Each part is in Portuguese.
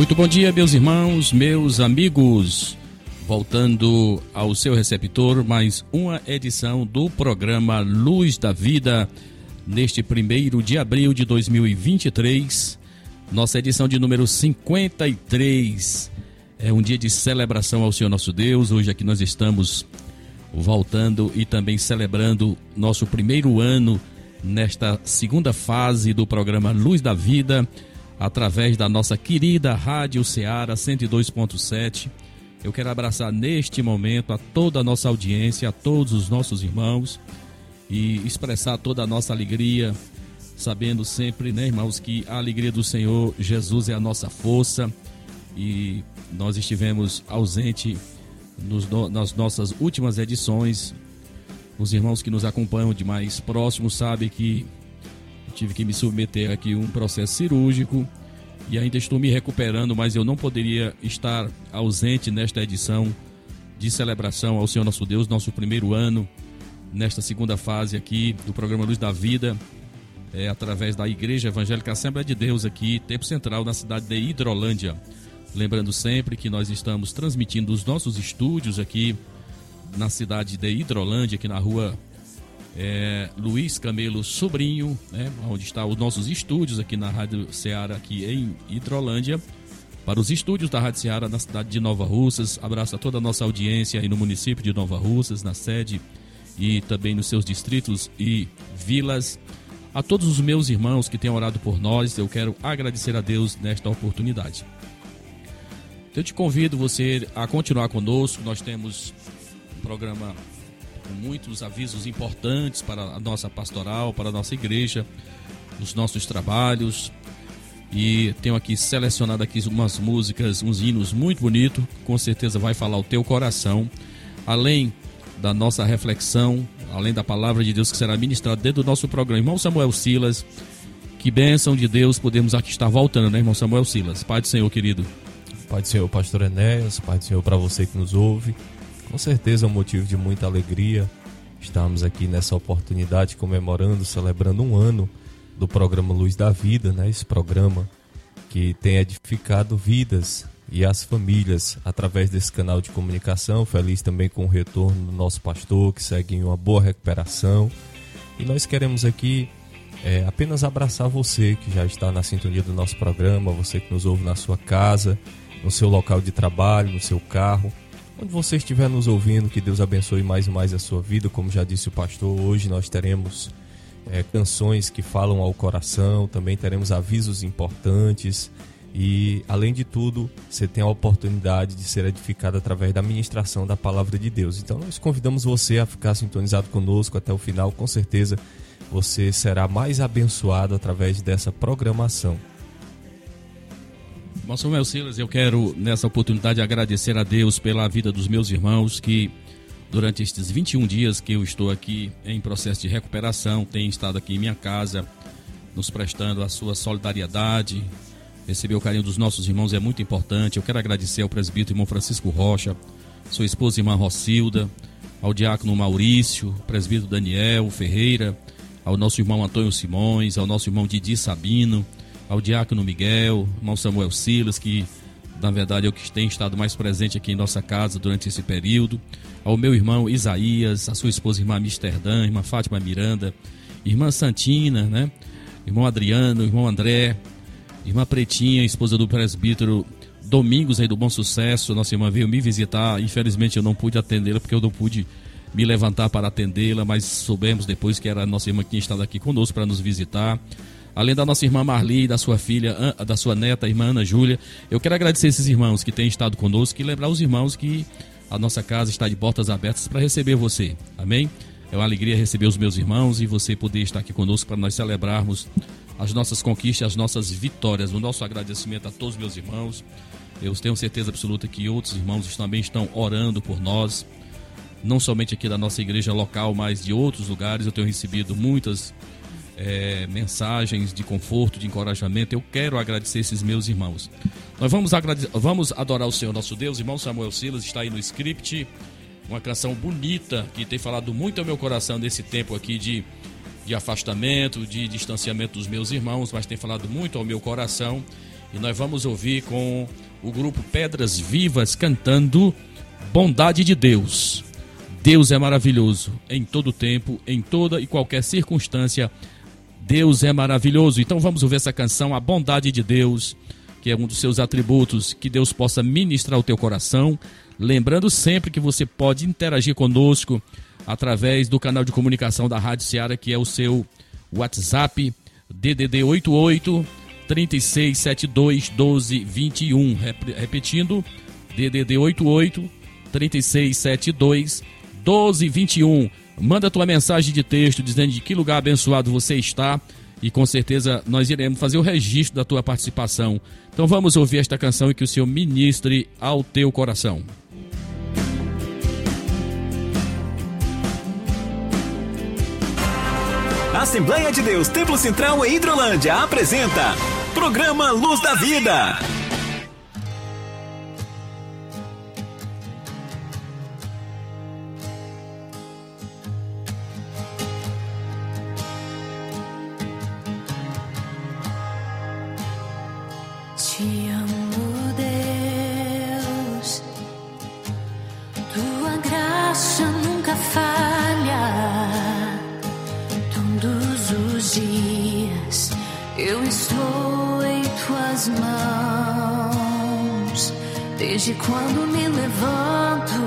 Muito bom dia, meus irmãos, meus amigos. Voltando ao seu receptor, mais uma edição do programa Luz da Vida, neste primeiro de abril de 2023, nossa edição de número 53. É um dia de celebração ao Senhor nosso Deus. Hoje aqui nós estamos voltando e também celebrando nosso primeiro ano nesta segunda fase do programa Luz da Vida através da nossa querida Rádio Ceará 102.7. Eu quero abraçar neste momento a toda a nossa audiência, a todos os nossos irmãos e expressar toda a nossa alegria, sabendo sempre, né, irmãos, que a alegria do Senhor Jesus é a nossa força e nós estivemos ausente nos, nas nossas últimas edições. Os irmãos que nos acompanham de mais próximo sabem que tive que me submeter aqui a um processo cirúrgico e ainda estou me recuperando, mas eu não poderia estar ausente nesta edição de celebração ao Senhor nosso Deus, nosso primeiro ano, nesta segunda fase aqui do programa Luz da Vida, é, através da Igreja Evangélica Assembleia de Deus aqui, Tempo Central, na cidade de Hidrolândia. Lembrando sempre que nós estamos transmitindo os nossos estúdios aqui na cidade de Hidrolândia, aqui na rua é, Luiz Camelo Sobrinho, né, onde está os nossos estúdios aqui na Rádio Ceará, aqui em Hidrolândia, para os estúdios da Rádio Ceará na cidade de Nova Russas. Abraço a toda a nossa audiência aí no município de Nova Russas, na sede e também nos seus distritos e vilas. A todos os meus irmãos que têm orado por nós, eu quero agradecer a Deus nesta oportunidade. Eu te convido você a continuar conosco. Nós temos um programa com muitos avisos importantes para a nossa pastoral, para a nossa igreja, os nossos trabalhos. E tenho aqui selecionado aqui umas músicas, uns hinos muito bonitos, com certeza vai falar o teu coração. Além da nossa reflexão, além da palavra de Deus que será ministrada dentro do nosso programa. Irmão Samuel Silas, que bênção de Deus podemos aqui estar voltando, né, irmão Samuel Silas? Pai do Senhor, querido. Pai do Senhor, pastor Enéas, Pai do Senhor para você que nos ouve. Com certeza é um motivo de muita alegria estarmos aqui nessa oportunidade comemorando, celebrando um ano do programa Luz da Vida, né? Esse programa que tem edificado vidas e as famílias através desse canal de comunicação. Feliz também com o retorno do nosso pastor, que segue em uma boa recuperação. E nós queremos aqui é, apenas abraçar você que já está na sintonia do nosso programa, você que nos ouve na sua casa, no seu local de trabalho, no seu carro. Onde você estiver nos ouvindo, que Deus abençoe mais e mais a sua vida. Como já disse o pastor, hoje nós teremos é, canções que falam ao coração, também teremos avisos importantes. E, além de tudo, você tem a oportunidade de ser edificado através da ministração da palavra de Deus. Então, nós convidamos você a ficar sintonizado conosco até o final. Com certeza, você será mais abençoado através dessa programação. Irmão Samuel Silas, eu quero nessa oportunidade agradecer a Deus pela vida dos meus irmãos que durante estes 21 dias que eu estou aqui em processo de recuperação, têm estado aqui em minha casa, nos prestando a sua solidariedade. Receber o carinho dos nossos irmãos é muito importante. Eu quero agradecer ao presbítero irmão Francisco Rocha, sua esposa irmã Rocilda, ao diácono Maurício, presbítero Daniel Ferreira, ao nosso irmão Antônio Simões, ao nosso irmão Didi Sabino, ao diácono Miguel, irmão Samuel Silas, que na verdade é o que tem estado mais presente aqui em nossa casa durante esse período, ao meu irmão Isaías, a sua esposa irmã Amsterdã, irmã Fátima Miranda, irmã Santina, né? Irmão Adriano, irmão André, irmã Pretinha, esposa do presbítero Domingos aí do Bom Sucesso, nossa irmã veio me visitar, infelizmente eu não pude atendê-la porque eu não pude me levantar para atendê-la, mas soubemos depois que era a nossa irmã que tinha estado aqui conosco para nos visitar além da nossa irmã Marli, da sua filha, da sua neta, irmã Ana Júlia. Eu quero agradecer esses irmãos que têm estado conosco e lembrar os irmãos que a nossa casa está de portas abertas para receber você. Amém? É uma alegria receber os meus irmãos e você poder estar aqui conosco para nós celebrarmos as nossas conquistas, as nossas vitórias. O nosso agradecimento a todos os meus irmãos. Eu tenho certeza absoluta que outros irmãos também estão orando por nós, não somente aqui da nossa igreja local, mas de outros lugares. Eu tenho recebido muitas é, mensagens de conforto, de encorajamento. Eu quero agradecer esses meus irmãos. Nós vamos, vamos adorar o Senhor nosso Deus. Irmão Samuel Silas está aí no script. Uma canção bonita que tem falado muito ao meu coração nesse tempo aqui de, de afastamento, de distanciamento dos meus irmãos, mas tem falado muito ao meu coração. E nós vamos ouvir com o grupo Pedras Vivas cantando Bondade de Deus. Deus é maravilhoso em todo tempo, em toda e qualquer circunstância. Deus é maravilhoso. Então vamos ouvir essa canção, A Bondade de Deus, que é um dos seus atributos, que Deus possa ministrar o teu coração. Lembrando sempre que você pode interagir conosco através do canal de comunicação da Rádio Seara, que é o seu WhatsApp DDD 88 3672 1221. Repetindo, DDD 88 3672 1221. Manda tua mensagem de texto dizendo de que lugar abençoado você está e com certeza nós iremos fazer o registro da tua participação. Então vamos ouvir esta canção e que o Senhor ministre ao teu coração. Assembleia de Deus Templo Central em Hidrolândia apresenta Programa Luz da Vida. Desde quando me levanto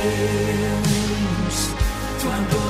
Bondade de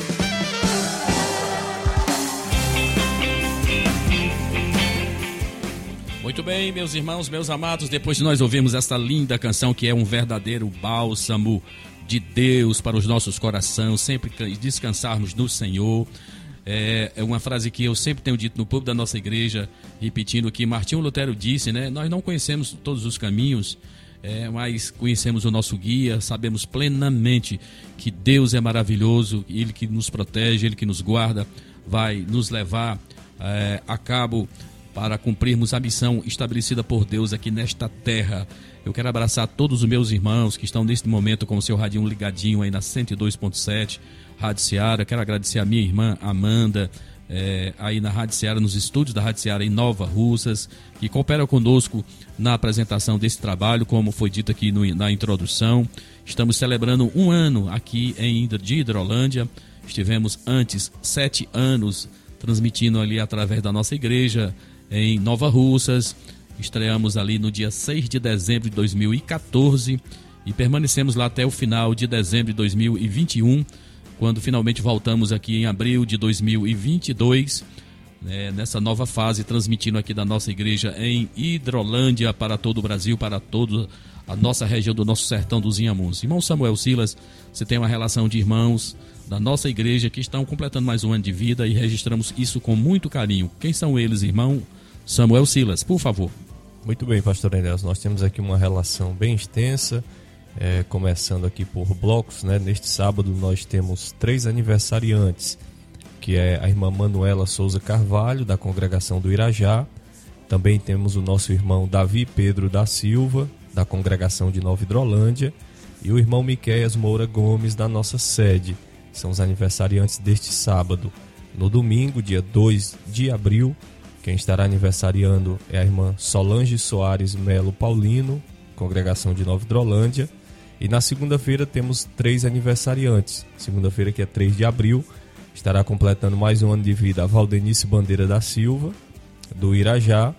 Muito bem, meus irmãos, meus amados, depois de nós ouvirmos esta linda canção que é um verdadeiro bálsamo de Deus para os nossos corações, sempre ca- descansarmos no Senhor. É, é uma frase que eu sempre tenho dito no público da nossa igreja, repetindo que Martinho Lutero disse, né? Nós não conhecemos todos os caminhos, é, mas conhecemos o nosso guia, sabemos plenamente que Deus é maravilhoso, Ele que nos protege, Ele que nos guarda, vai nos levar é, a cabo para cumprirmos a missão estabelecida por Deus aqui nesta terra. Eu quero abraçar todos os meus irmãos que estão neste momento com o seu radinho ligadinho aí na 102.7, Rádio Seara. Quero agradecer a minha irmã Amanda, eh, aí na Rádio Seara, nos estúdios da Rádio Seara em Nova Russas, que coopera conosco na apresentação desse trabalho, como foi dito aqui no- na introdução. Estamos celebrando um ano aqui em de Hidrolândia. Estivemos antes sete anos transmitindo ali através da nossa igreja em Nova Russas. Estreamos ali no dia 6 de dezembro de 2014 e permanecemos lá até o final de dezembro de 2021, quando finalmente voltamos aqui em abril de 2022, né, nessa nova fase, transmitindo aqui da nossa igreja em Hidrolândia para todo o Brasil, para toda a nossa região do nosso sertão dos Inhamuns. Irmão Samuel Silas, você tem uma relação de irmãos da nossa igreja que estão completando mais um ano de vida e registramos isso com muito carinho. Quem são eles, irmão Samuel Silas? Por favor. Muito bem, pastor Enéas. Nós temos aqui uma relação bem extensa, é, começando aqui por blocos. Né? Neste sábado nós temos três aniversariantes, que é a irmã Manuela Souza Carvalho, da congregação do Irajá. Também temos o nosso irmão Davi Pedro da Silva, da congregação de Nova Hidrolândia. E o irmão Miqueias Moura Gomes, da nossa sede. São os aniversariantes deste sábado. No domingo, dia 2 de abril, quem estará aniversariando é a irmã Solange Soares Melo Paulino, congregação de Nova Hidrolândia. E na segunda-feira temos três aniversariantes. Segunda-feira, que é 3 de abril, estará completando mais um ano de vida a Valdenice Bandeira da Silva, do Irajá.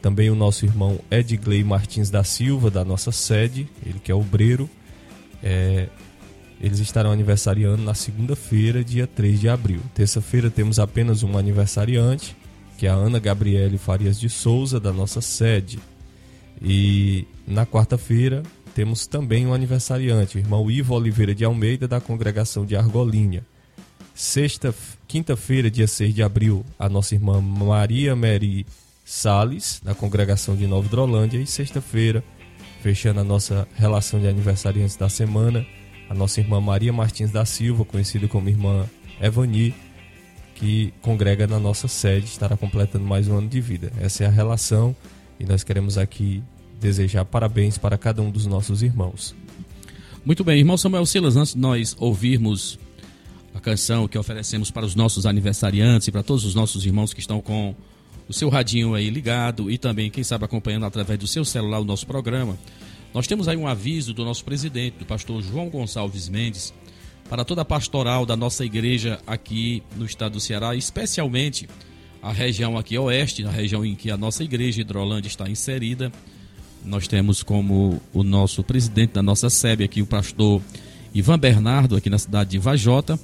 Também o nosso irmão Edgley Martins da Silva, da nossa sede, ele que é obreiro. É, eles estarão aniversariando na segunda-feira, dia 3 de abril. Terça-feira temos apenas um aniversariante, que é a Ana Gabriele Farias de Souza, da nossa sede. E na quarta-feira temos também um aniversariante, o irmão Ivo Oliveira de Almeida, da congregação de Argolinha. Sexta, quinta-feira, dia 6 de abril, a nossa irmã Maria Mary Sales, da congregação de Nova Hidrolândia. E sexta-feira, fechando a nossa relação de aniversariantes da semana, a nossa irmã Maria Martins da Silva, conhecida como irmã Evani, que congrega na nossa sede, estará completando mais um ano de vida. Essa é a relação e nós queremos aqui desejar parabéns para cada um dos nossos irmãos. Muito bem, irmão Samuel Silas, antes de nós ouvirmos a canção que oferecemos para os nossos aniversariantes e para todos os nossos irmãos que estão com o seu radinho aí ligado e também, quem sabe, acompanhando através do seu celular o nosso programa, nós temos aí um aviso do nosso presidente, do pastor João Gonçalves Mendes, para toda a pastoral da nossa igreja aqui no estado do Ceará, especialmente a região aqui oeste, a região em que a nossa igreja Hidrolândia está inserida, Nós temos como o nosso presidente da nossa SEB aqui, o pastor Ivan Bernardo, aqui na cidade de Vajota,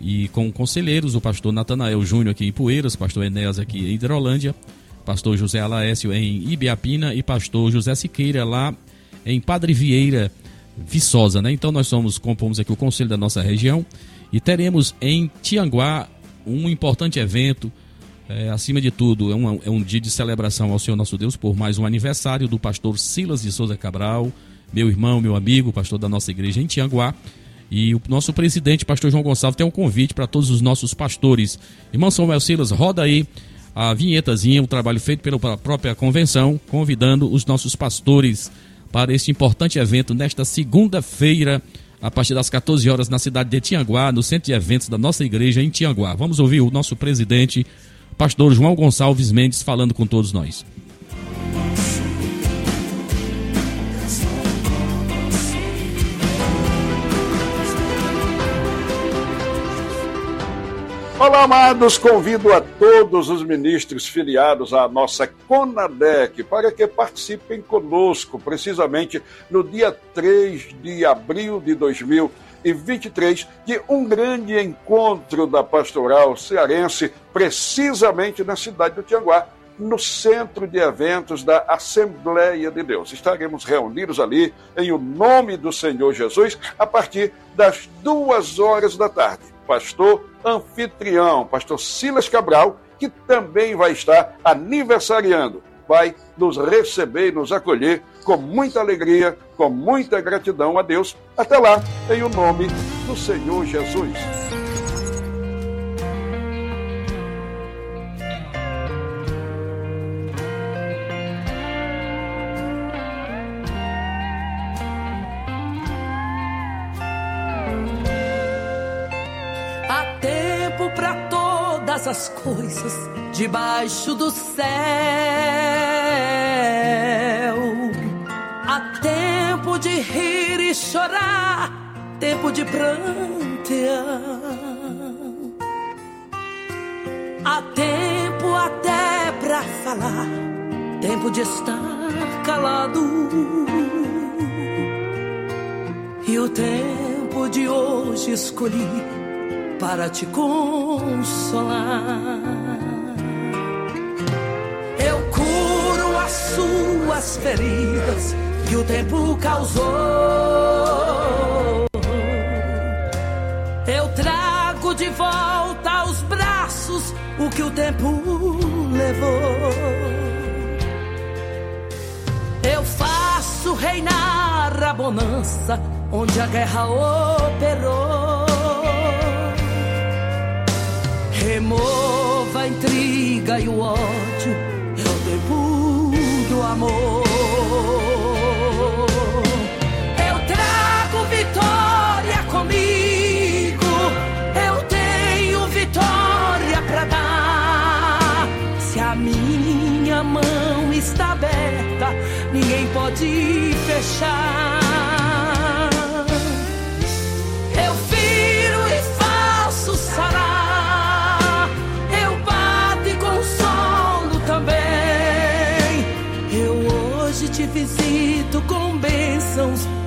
e com conselheiros, o pastor Natanael Júnior aqui em Poeiras, pastor Enéas aqui em Hidrolândia, pastor José Alaécio em Ibiapina e pastor José Siqueira lá em Padre Vieira, Viçosa, né? Então nós somos, compomos aqui o conselho da nossa região e teremos em Tianguá um importante evento, é, acima de tudo, é um, é um dia de celebração ao Senhor nosso Deus por mais um aniversário do pastor Silas de Souza Cabral, meu irmão, meu amigo, pastor da nossa igreja em Tianguá. E o nosso presidente, pastor João Gonçalves, tem um convite para todos os nossos pastores. Irmão Samuel Silas, roda aí a vinhetazinha, o trabalho feito pela própria convenção, convidando os nossos pastores para este importante evento nesta segunda-feira, a partir das 14 horas, na cidade de Tianguá, no centro de eventos da nossa igreja em Tianguá. Vamos ouvir o nosso presidente, pastor João Gonçalves Mendes, falando com todos nós. Olá, amados, convido a todos os ministros filiados à nossa CONADEC para que participem conosco, precisamente no dia 3 de abril de 2023, de um grande encontro da pastoral cearense, precisamente na cidade do Tianguá, no centro de eventos da Assembleia de Deus. Estaremos reunidos ali em o nome do Senhor Jesus a partir das duas horas da tarde. Pastor anfitrião, pastor Silas Cabral, que também vai estar aniversariando, vai nos receber e nos acolher com muita alegria, com muita gratidão a Deus. Até lá, em o nome do Senhor Jesus. Todas as coisas debaixo do céu. Há tempo de rir e chorar, tempo de prantear. Há tempo até pra falar, tempo de estar calado. E o tempo de hoje escolhi para te consolar. Eu curo as suas feridas que o tempo causou. Eu trago de volta aos braços o que o tempo levou. Eu faço reinar a bonança onde a guerra operou. Remova a intriga e o ódio, é o do amor. Eu trago vitória comigo, eu tenho vitória pra dar. Se a minha mão está aberta, ninguém pode fechar. Bênçãos.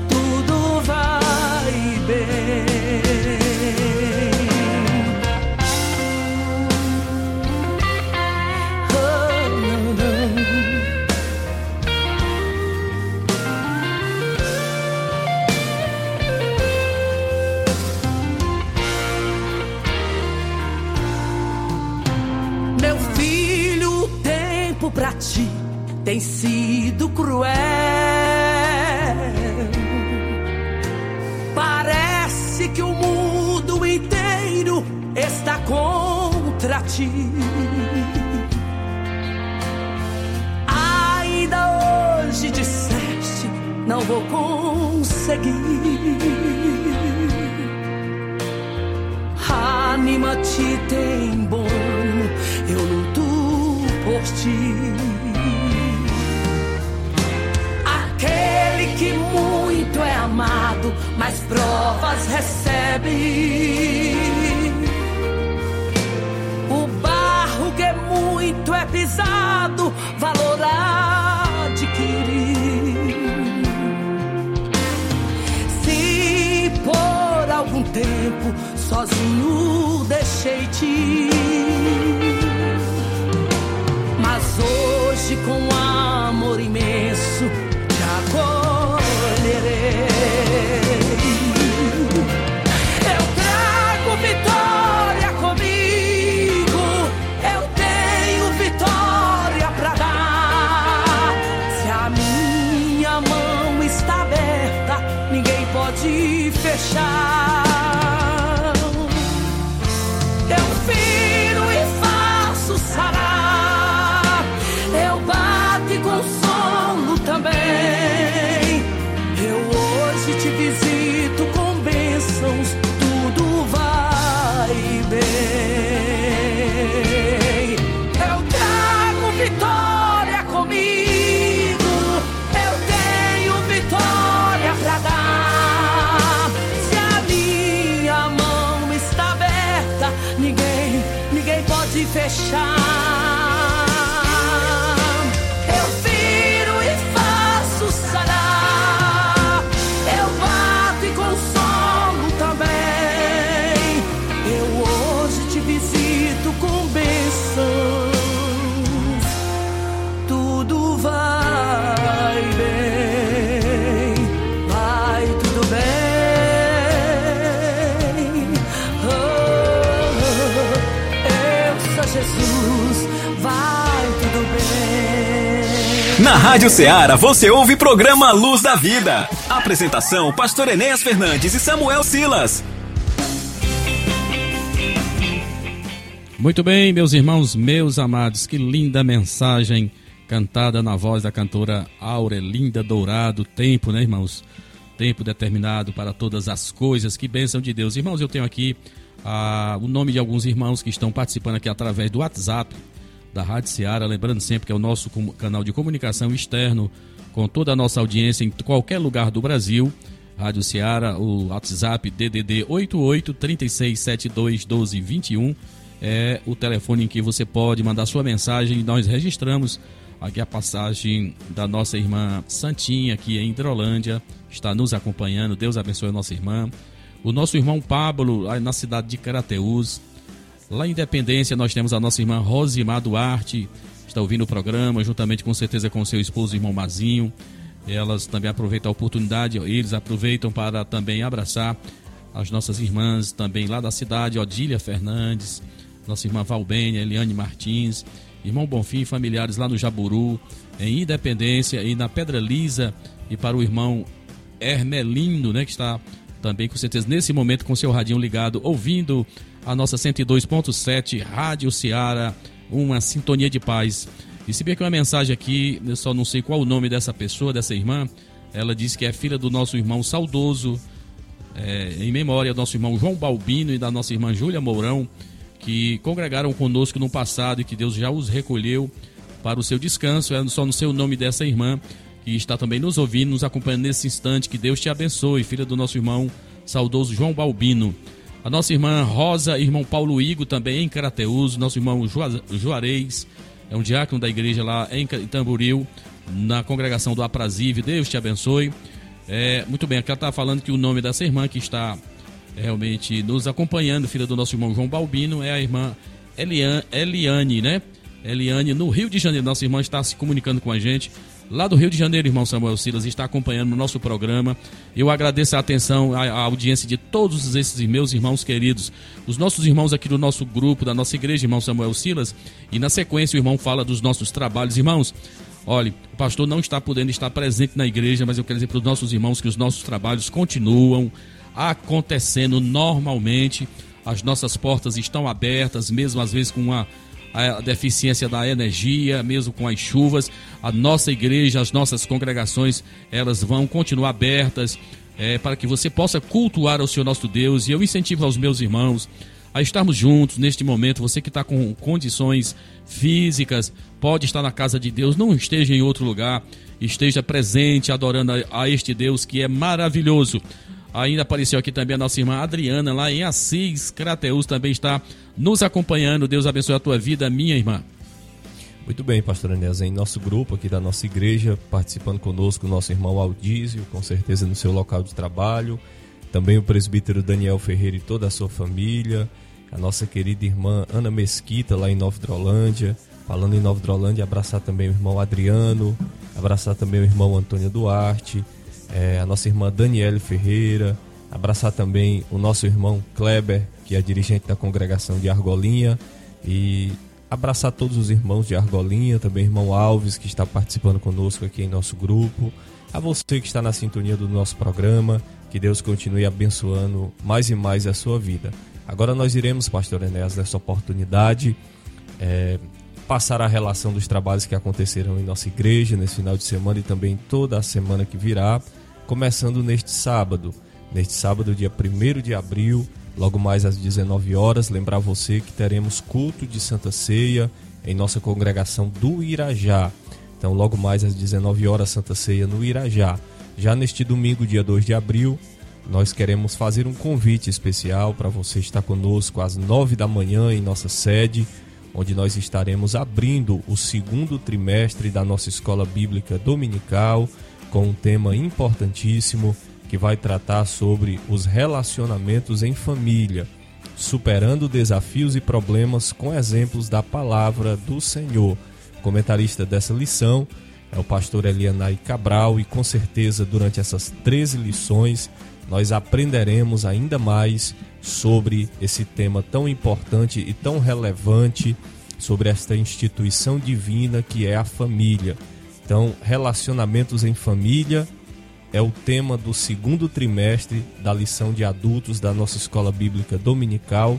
Na Rádio Ceará você ouve programa Luz da Vida. Apresentação: Pastor Enéas Fernandes e Samuel Silas. Muito bem, meus irmãos, meus amados, que linda mensagem cantada na voz da cantora Aurelinda Dourado. Tempo, né, irmãos? Tempo determinado para todas as coisas. Que bênção de Deus. Irmãos, eu tenho aqui ah, o nome de alguns irmãos que estão participando aqui através do WhatsApp da Rádio Seara. Lembrando sempre que é o nosso canal de comunicação externo com toda a nossa audiência em qualquer lugar do Brasil. Rádio Seara, o WhatsApp DDD 88 3672 1221 é o telefone em que você pode mandar sua mensagem. Nós registramos aqui a passagem da nossa irmã Santinha, aqui em Hidrolândia, está nos acompanhando. Deus abençoe a nossa irmã. O nosso irmão Pablo, na cidade de Carateús. Lá em Independência, nós temos a nossa irmã Rosimar Duarte, está ouvindo o programa, juntamente com certeza com seu esposo, irmão Mazinho. Elas também aproveitam a oportunidade, eles aproveitam para também abraçar as nossas irmãs também lá da cidade, Odília Fernandes, nossa irmã Valbênia, Eliane Martins, irmão Bonfim, familiares lá no Jaburu, em Independência e na Pedra Lisa, e para o irmão Hermelindo, né, que está também com certeza nesse momento com seu radinho ligado, ouvindo a nossa 102.7 Rádio Ceará, uma sintonia de paz. Se bem que uma mensagem aqui, eu só não sei qual o nome dessa pessoa, dessa irmã, ela diz que é filha do nosso irmão saudoso, é, em memória do nosso irmão João Balbino e da nossa irmã Júlia Mourão, que congregaram conosco no passado e que Deus já os recolheu para o seu descanso. É só no seu nome dessa irmã que está também nos ouvindo, nos acompanhando nesse instante. Que Deus te abençoe, filha do nosso irmão saudoso João Balbino. A nossa irmã Rosa, irmão Paulo Igo, também em Carateus, nosso irmão Jua- Juarez, é um diácono da igreja lá em Tamboril, na congregação do Aprazível. Deus te abençoe. É, muito bem, aqui ela está falando que o nome dessa irmã que está realmente nos acompanhando, filha do nosso irmão João Balbino, é a irmã Eliane, Eliane, né? Eliane, no Rio de Janeiro. Nossa irmã está se comunicando com a gente. Lá do Rio de Janeiro, irmão Samuel Silas, está acompanhando o nosso programa. Eu agradeço a atenção, a, a audiência de todos esses meus irmãos queridos, os nossos irmãos aqui do nosso grupo, da nossa igreja, irmão Samuel Silas. E na sequência, o irmão fala dos nossos trabalhos. Irmãos, olhe, o pastor não está podendo estar presente na igreja, mas eu quero dizer para os nossos irmãos que os nossos trabalhos continuam acontecendo normalmente. As nossas portas estão abertas, mesmo às vezes com a, a deficiência da energia, mesmo com as chuvas. A nossa igreja, as nossas congregações, elas vão continuar abertas é, para que você possa cultuar ao Senhor nosso Deus. E eu incentivo aos meus irmãos a estarmos juntos neste momento. Você que está com condições físicas, pode estar na casa de Deus, não esteja em outro lugar, esteja presente adorando a, a este Deus que é maravilhoso. Ainda apareceu aqui também a nossa irmã Adriana, lá em Assis, Crateus, também está nos acompanhando. Deus abençoe a tua vida, minha irmã. Muito bem, pastor Enéas, em nosso grupo aqui da nossa igreja, participando conosco nosso irmão Aldísio, com certeza no seu local de trabalho, também o presbítero Daniel Ferreira e toda a sua família, a nossa querida irmã Ana Mesquita lá em Nova Drolândia, falando em Nova Drolândia, abraçar também o irmão Adriano, abraçar também o irmão Antônio Duarte, é, a nossa irmã Daniele Ferreira, abraçar também o nosso irmão Kleber, que é dirigente da congregação de Argolinha, e abraçar todos os irmãos de Argolinha, também irmão Alves, que está participando conosco aqui em nosso grupo, a você que está na sintonia do nosso programa, que Deus continue abençoando mais e mais a sua vida. Agora nós iremos, pastor Enéas, nessa oportunidade, é, passar a relação dos trabalhos que aconteceram em nossa igreja nesse final de semana e também toda a semana que virá, começando neste sábado. Neste sábado, dia 1 de abril, logo mais às 19 horas, lembrar você que teremos culto de Santa Ceia em nossa congregação do Irajá. Então, logo mais às 19 horas, Santa Ceia no Irajá. Já neste domingo, dia 2 de abril, nós queremos fazer um convite especial para você estar conosco às 9 da manhã em nossa sede onde nós estaremos abrindo o segundo trimestre da nossa escola bíblica dominical com um tema importantíssimo que vai tratar sobre os relacionamentos em família, superando desafios e problemas com exemplos da palavra do Senhor. O comentarista dessa lição é o pastor Elianai Cabral e com certeza durante essas 13 lições nós aprenderemos ainda mais sobre esse tema tão importante e tão relevante, sobre esta instituição divina que é a família. Então, relacionamentos em família é o tema do segundo trimestre da lição de adultos da nossa escola bíblica dominical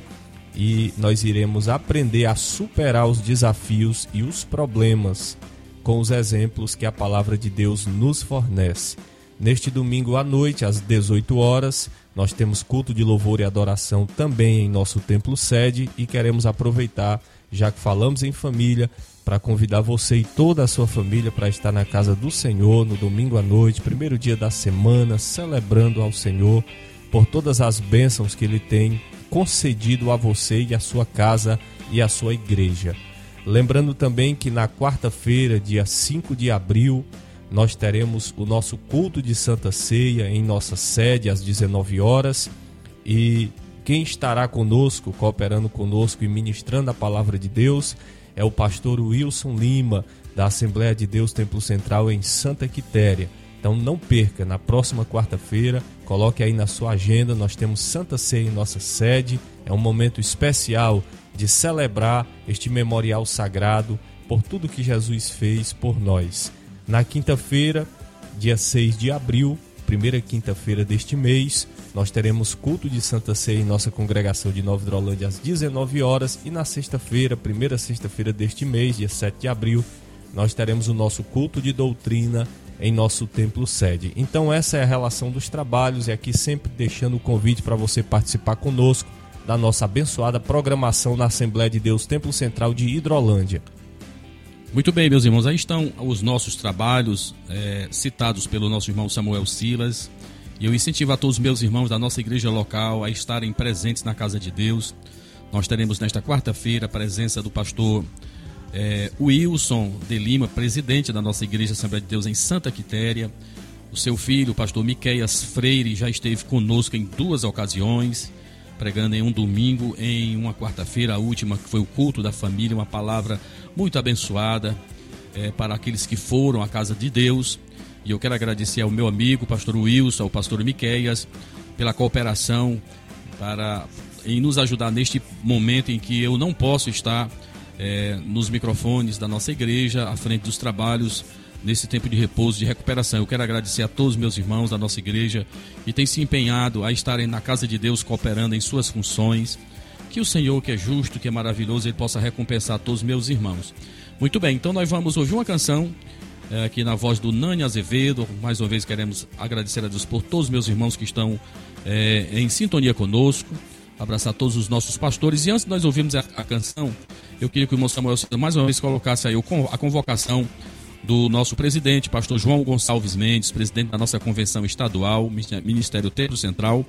e nós iremos aprender a superar os desafios e os problemas com os exemplos que a palavra de Deus nos fornece. Neste domingo à noite, às 18 horas, nós temos culto de louvor e adoração também em nosso templo sede e queremos aproveitar, já que falamos em família, para convidar você e toda a sua família para estar na casa do Senhor no domingo à noite, primeiro dia da semana, celebrando ao Senhor por todas as bênçãos que Ele tem concedido a você e a sua casa e a sua igreja. Lembrando também que na quarta-feira, dia 5 de abril, nós teremos o nosso culto de Santa Ceia em nossa sede às 19 horas e quem estará conosco, cooperando conosco e ministrando a palavra de Deus é o pastor Wilson Lima, da Assembleia de Deus Templo Central em Santa Quitéria. Então não perca, na próxima quarta-feira, coloque aí na sua agenda, nós temos Santa Ceia em nossa sede. É um momento especial de celebrar este memorial sagrado por tudo que Jesus fez por nós. Na quinta-feira, dia 6 de abril, primeira quinta-feira deste mês, nós teremos culto de Santa Ceia em nossa congregação de Nova Hidrolândia às 19 horas e na sexta-feira, primeira sexta-feira deste mês, dia 7 de abril, nós teremos o nosso culto de doutrina em nosso templo sede. Então essa é a relação dos trabalhos e aqui sempre deixando o convite para você participar conosco da nossa abençoada programação na Assembleia de Deus Templo Central de Hidrolândia. Muito bem, meus irmãos, aí estão os nossos trabalhos é, citados pelo nosso irmão Samuel Silas. E eu incentivo a todos os meus irmãos da nossa igreja local a estarem presentes na casa de Deus. Nós teremos nesta quarta-feira a presença do pastor é, Wilson de Lima, presidente da nossa igreja Assembleia de Deus em Santa Quitéria. O seu filho, o pastor Miqueias Freire, já esteve conosco em duas ocasiões pregando em um domingo, em uma quarta-feira, a última, que foi o culto da família, uma palavra muito abençoada é, para aqueles que foram à casa de Deus. E eu quero agradecer ao meu amigo, pastor Wilson, ao pastor Miqueias, pela cooperação para em nos ajudar neste momento em que eu não posso estar é, nos microfones da nossa igreja, à frente dos trabalhos nesse tempo de repouso, de recuperação. Eu quero agradecer a todos os meus irmãos da nossa igreja que têm se empenhado a estarem na casa de Deus cooperando em suas funções. Que o Senhor, que é justo, que é maravilhoso, ele possa recompensar todos os meus irmãos. Muito bem, então nós vamos ouvir uma canção é, aqui na voz do Nani Azevedo. Mais uma vez queremos agradecer a Deus por todos os meus irmãos que estão é, em sintonia conosco. Abraçar todos os nossos pastores. E antes de nós ouvirmos a, a canção, eu queria que o irmão Samuel mais uma vez colocasse aí a convocação do nosso presidente, pastor João Gonçalves Mendes, presidente da nossa convenção estadual, Ministério Templo Central.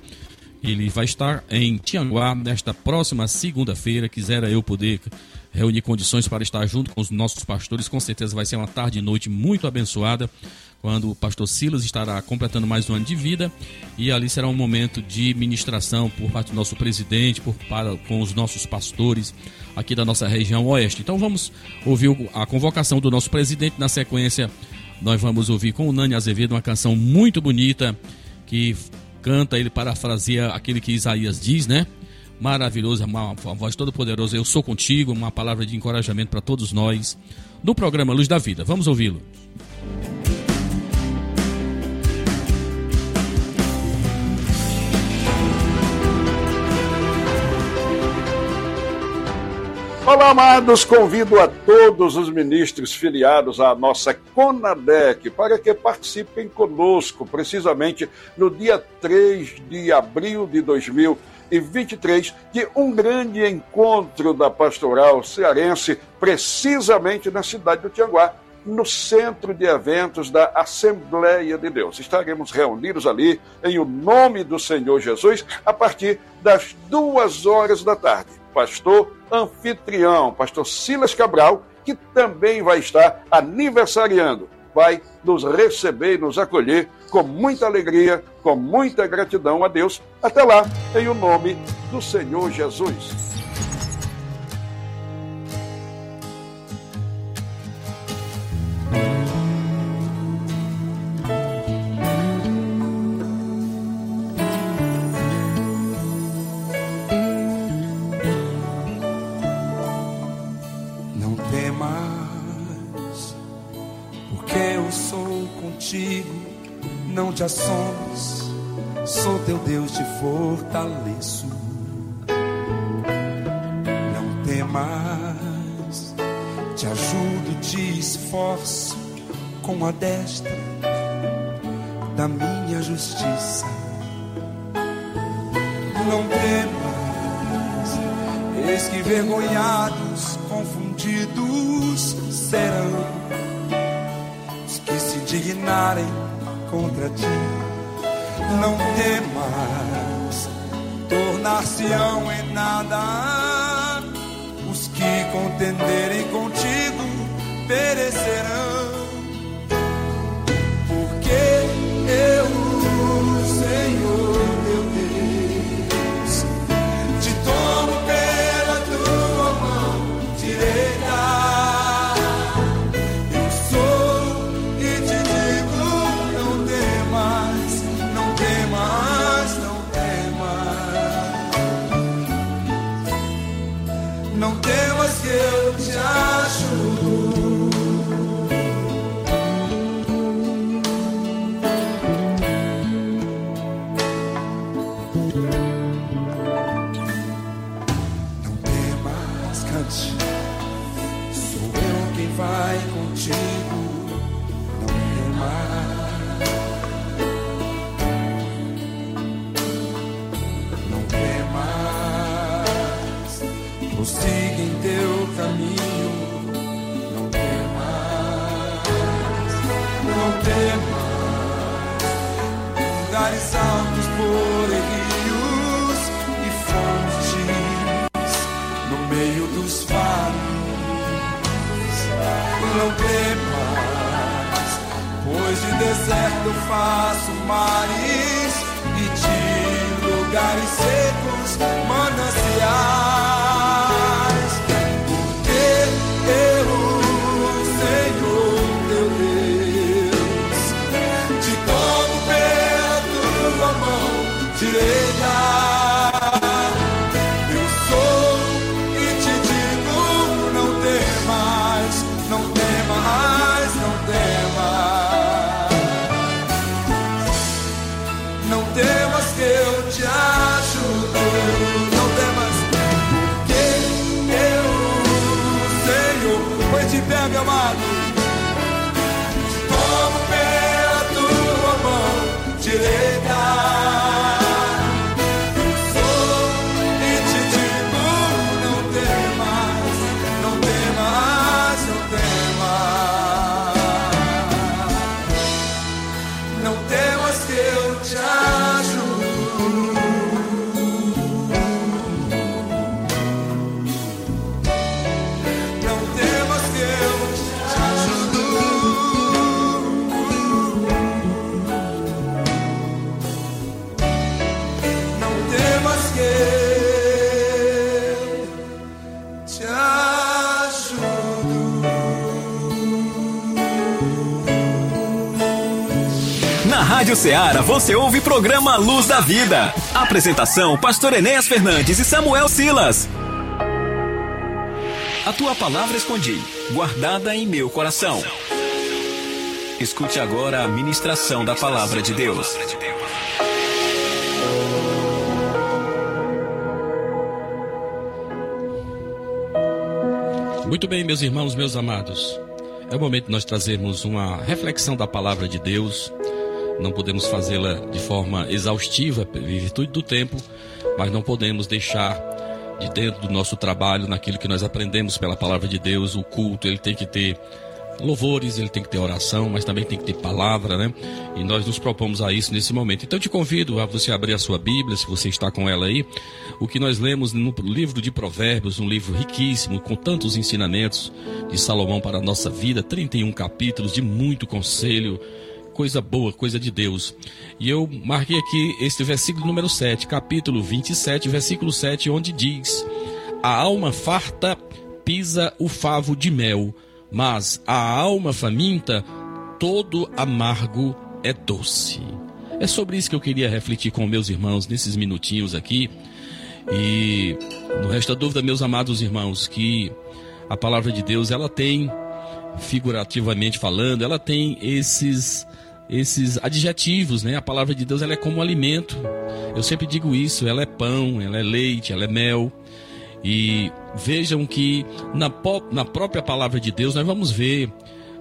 Ele vai estar em Tianguá nesta próxima segunda-feira. Quisera eu poder reunir condições para estar junto com os nossos pastores. Com certeza vai ser uma tarde e noite muito abençoada quando o pastor Silas estará completando mais um ano de vida e ali será um momento de ministração por parte do nosso presidente, por para com os nossos pastores aqui da nossa região oeste. Então vamos ouvir a convocação do nosso presidente na sequência. Nós vamos ouvir com o Nani Azevedo uma canção muito bonita que canta, ele parafraseia aquele que Isaías diz, né? Maravilhoso, uma, uma voz todo poderosa. Eu sou contigo, uma palavra de encorajamento para todos nós no programa Luz da Vida. Vamos ouvi-lo. Olá, amados, convido a todos os ministros filiados à nossa CONADEC para que participem conosco, precisamente no dia 3 de abril de 2023, de um grande encontro da pastoral cearense, precisamente na cidade do Tianguá, no centro de eventos da Assembleia de Deus. Estaremos reunidos ali em o nome do Senhor Jesus a partir das duas horas da tarde. Pastor anfitrião, pastor Silas Cabral, que também vai estar aniversariando, vai nos receber e nos acolher com muita alegria, com muita gratidão a Deus. Até lá, em o nome do Senhor Jesus. Não te assombres, sou teu Deus, te fortaleço. Não temas, te ajudo, te esforço com a destra da minha justiça. Não temas, eis que vergonhados, confundidos serão os que se indignarem contra ti. Não temas, tornar-se-ão em nada os que contenderem contigo perecerão. Porque eu, Senhor você ouve programa Luz da Vida. Apresentação: Pastor Enéas Fernandes e Samuel Silas. A tua palavra escondi, guardada em meu coração. Escute agora a ministração da palavra de Deus. Muito bem, meus irmãos, meus amados. É o momento de nós trazermos uma reflexão da palavra de Deus. Não podemos fazê-la de forma exaustiva, em virtude do tempo, mas não podemos deixar de dentro do nosso trabalho, naquilo que nós aprendemos pela palavra de Deus, o culto, ele tem que ter louvores, ele tem que ter oração, mas também tem que ter palavra, né? E nós nos propomos a isso nesse momento. Então eu te convido a você abrir a sua Bíblia, se você está com ela aí, o que nós lemos no livro de Provérbios, um livro riquíssimo, com tantos ensinamentos de Salomão para a nossa vida, 31 capítulos de muito conselho, coisa boa, coisa de Deus. E eu marquei aqui este versículo número 7, capítulo 27, versículo 7, onde diz: A alma farta pisa o favo de mel, mas a alma faminta, todo amargo é doce. É sobre isso que eu queria refletir com meus irmãos nesses minutinhos aqui. E não resta dúvida, meus amados irmãos, que a palavra de Deus, ela tem, figurativamente falando, ela tem esses esses adjetivos, né? A palavra de Deus ela é como um alimento. Eu sempre digo isso, ela é pão, ela é leite, ela é mel. E vejam que na, na própria palavra de Deus nós vamos ver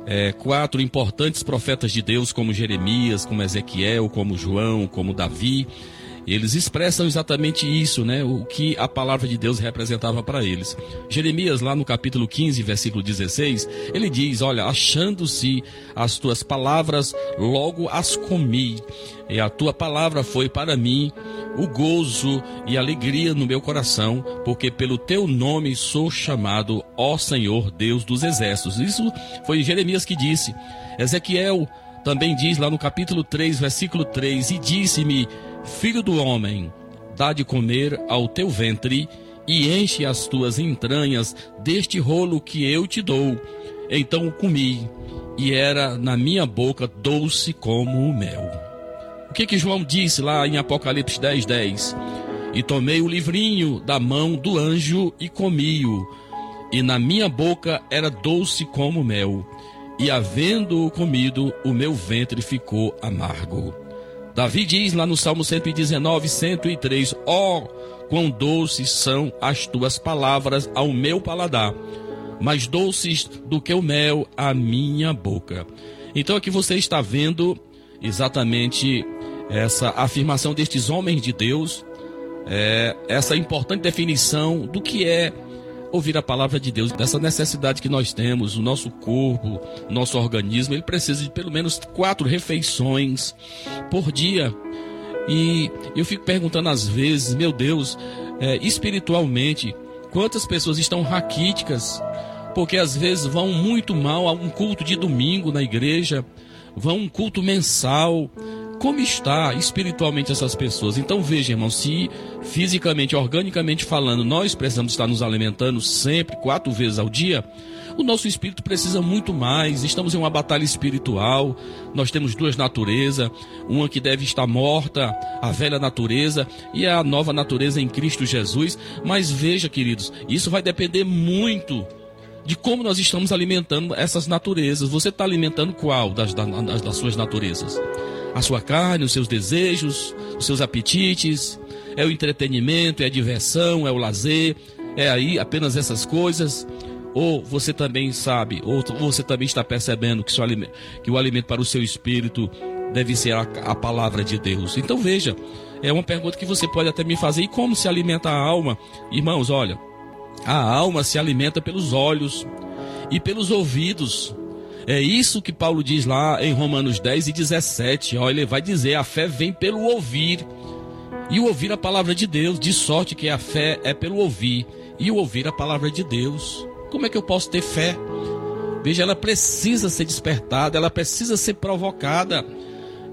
é, quatro importantes profetas de Deus, como Jeremias, como Ezequiel, como João, como Davi. Eles expressam exatamente isso, né? O que a palavra de Deus representava para eles. Jeremias, lá no capítulo 15, versículo 16, ele diz: Olha, achando-se as tuas palavras, logo as comi. E a tua palavra foi para mim o gozo e alegria no meu coração, porque pelo teu nome sou chamado, ó Senhor Deus dos exércitos. Isso foi Jeremias que disse. Ezequiel também diz lá no capítulo 3, versículo 3: E disse-me Filho do homem, dá de comer ao teu ventre e enche as tuas entranhas deste rolo que eu te dou. Então comi, e era na minha boca doce como o mel. O que que João disse lá em Apocalipse 10, 10? E tomei o livrinho da mão do anjo e comi-o, e na minha boca era doce como mel, e havendo-o comido, o meu ventre ficou amargo. Davi diz lá no Salmo 119, 103: Ó, oh, quão doces são as tuas palavras ao meu paladar, mais doces do que o mel à minha boca. Então aqui você está vendo exatamente essa afirmação destes homens de Deus, é, essa importante definição do que é ouvir a palavra de Deus, dessa necessidade que nós temos, o nosso corpo, nosso organismo, ele precisa de pelo menos quatro refeições por dia. E eu fico perguntando às vezes, meu Deus, é, espiritualmente, quantas pessoas estão raquíticas, porque às vezes vão muito mal a um culto de domingo na igreja, vão a um culto mensal, como está espiritualmente essas pessoas. Então veja, irmão, se fisicamente, organicamente falando, nós precisamos estar nos alimentando sempre, quatro vezes ao dia, o nosso espírito precisa muito mais. Estamos em uma batalha espiritual. Nós temos duas naturezas, uma que deve estar morta, a velha natureza, e a nova natureza em Cristo Jesus. Mas veja, queridos, isso vai depender muito de como nós estamos alimentando essas naturezas. Você está alimentando qual das, das, das suas naturezas? A sua carne, os seus desejos, os seus apetites, é o entretenimento, é a diversão, é o lazer, é aí apenas essas coisas. Ou você também sabe, ou você também está percebendo que, alimento, que o alimento para o seu espírito deve ser a, a palavra de Deus. Então veja, é uma pergunta que você pode até me fazer: e como se alimenta a alma? Irmãos, olha, a alma se alimenta pelos olhos e pelos ouvidos. É isso que Paulo diz lá em Romanos 10 e 17. Olha, ele vai dizer: a fé vem pelo ouvir. E o ouvir a palavra de Deus, de sorte que a fé é pelo ouvir. E o ouvir a palavra de Deus. Como é que eu posso ter fé? Veja, ela precisa ser despertada, ela precisa ser provocada.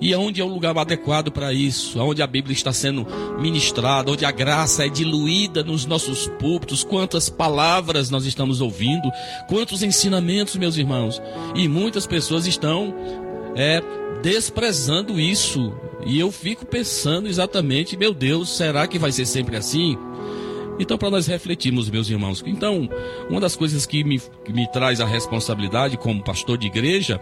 E onde é o lugar adequado para isso? Onde a Bíblia está sendo ministrada, onde a graça é diluída nos nossos púlpitos, quantas palavras nós estamos ouvindo, quantos ensinamentos, meus irmãos. E muitas pessoas estão é, desprezando isso. E eu fico pensando exatamente, meu Deus, será que vai ser sempre assim? Então, para nós refletirmos, meus irmãos, então, uma das coisas que me, que me traz a responsabilidade como pastor de igreja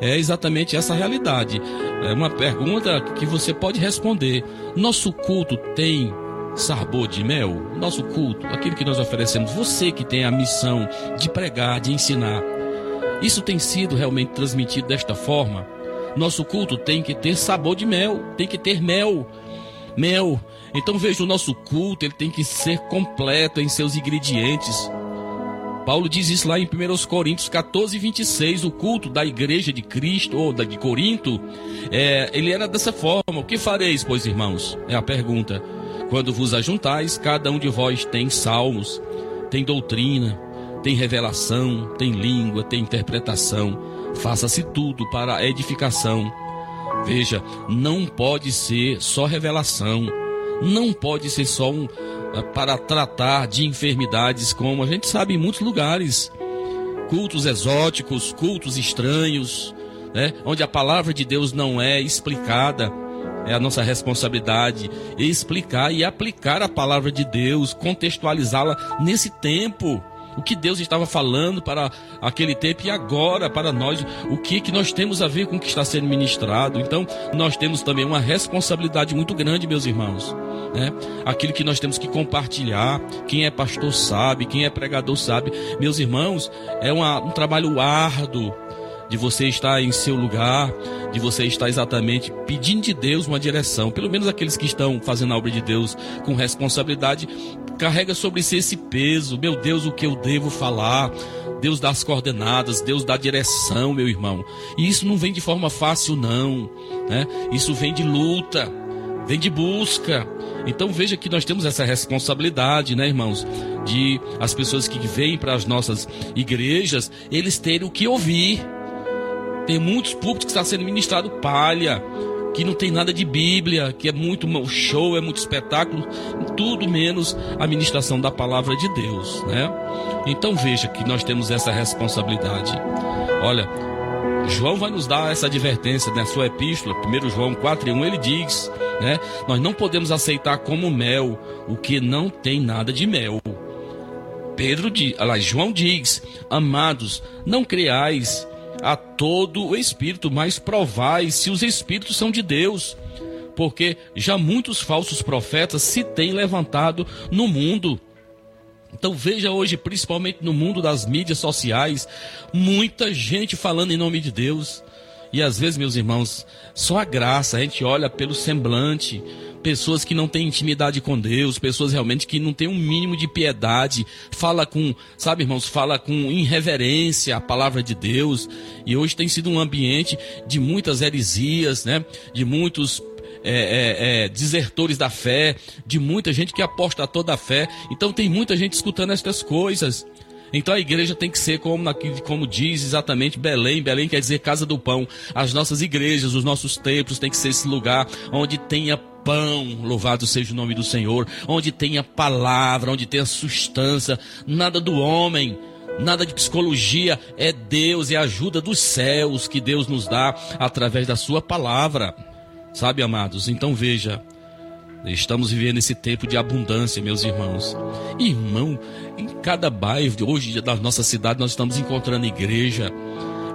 é exatamente essa realidade. É uma pergunta que você pode responder. Nosso culto tem sabor de mel? Nosso culto, aquilo que nós oferecemos, você que tem a missão de pregar, de ensinar, isso tem sido realmente transmitido desta forma? Nosso culto tem que ter sabor de mel, tem que ter mel. Mel. Então veja, o nosso culto ele tem que ser completo em seus ingredientes. Paulo diz isso lá em 1 Coríntios 14, 26. O culto da igreja de Cristo, ou da de Corinto, é, ele era dessa forma. O que fareis, pois, irmãos? É a pergunta. Quando vos ajuntais, cada um de vós tem salmos, tem doutrina, tem revelação, tem língua, tem interpretação. Faça-se tudo para a edificação. Veja, não pode ser só revelação, não pode ser só um eh, para tratar de enfermidades, como a gente sabe em muitos lugares, cultos exóticos, cultos estranhos, né, onde a palavra de Deus não é explicada. É a nossa responsabilidade explicar e aplicar a palavra de Deus, contextualizá-la nesse tempo o que Deus estava falando para aquele tempo e agora para nós, o que que nós temos a ver com o que está sendo ministrado. Então, nós temos também uma responsabilidade muito grande, meus irmãos. Né? Aquilo que nós temos que compartilhar. Quem é pastor sabe, quem é pregador sabe. Meus irmãos, é uma, um trabalho árduo de você estar em seu lugar, de você estar exatamente pedindo de Deus uma direção. Pelo menos aqueles que estão fazendo a obra de Deus com responsabilidade, carrega sobre si esse peso. Meu Deus, o que eu devo falar? Deus dá as coordenadas, Deus dá a direção, meu irmão. E isso não vem de forma fácil, não. Né? Isso vem de luta, vem de busca. Então veja que nós temos essa responsabilidade, né, irmãos? De as pessoas que vêm para as nossas igrejas, eles terem o que ouvir. Tem muitos púlpitos que está sendo ministrado palha, que não tem nada de Bíblia, que é muito show, é muito espetáculo, tudo menos a ministração da palavra de Deus, né? Então veja que nós temos essa responsabilidade. Olha, João vai nos dar essa advertência na sua epístola, 1 João 4 e 1, ele diz, né? Nós não podemos aceitar como mel o que não tem nada de mel. Pedro diz, lá, João diz, amados, não creais a todo o espírito, mas provai se os espíritos são de Deus, porque já muitos falsos profetas se têm levantado no mundo. Então veja hoje, principalmente no mundo das mídias sociais, muita gente falando em nome de Deus. E às vezes, meus irmãos, só a graça, a gente olha pelo semblante, pessoas que não têm intimidade com Deus, pessoas realmente que não têm um mínimo de piedade, fala com, sabe, irmãos, fala com irreverência a palavra de Deus. E hoje tem sido um ambiente de muitas heresias, né? De muitos é, é, é, desertores da fé, de muita gente que aposta toda a fé. Então tem muita gente escutando estas coisas. Então a igreja tem que ser como, como diz exatamente Belém. Belém quer dizer casa do pão. As nossas igrejas, os nossos templos tem que ser esse lugar onde tenha pão, louvado seja o nome do Senhor, onde tenha palavra, onde tenha sustância, nada do homem, nada de psicologia, é Deus, é a ajuda dos céus que Deus nos dá através da sua palavra. Sabe, amados? Então veja, Estamos vivendo esse tempo de abundância, meus irmãos. Irmão, em cada bairro, hoje da nossa cidade, nós estamos encontrando igreja.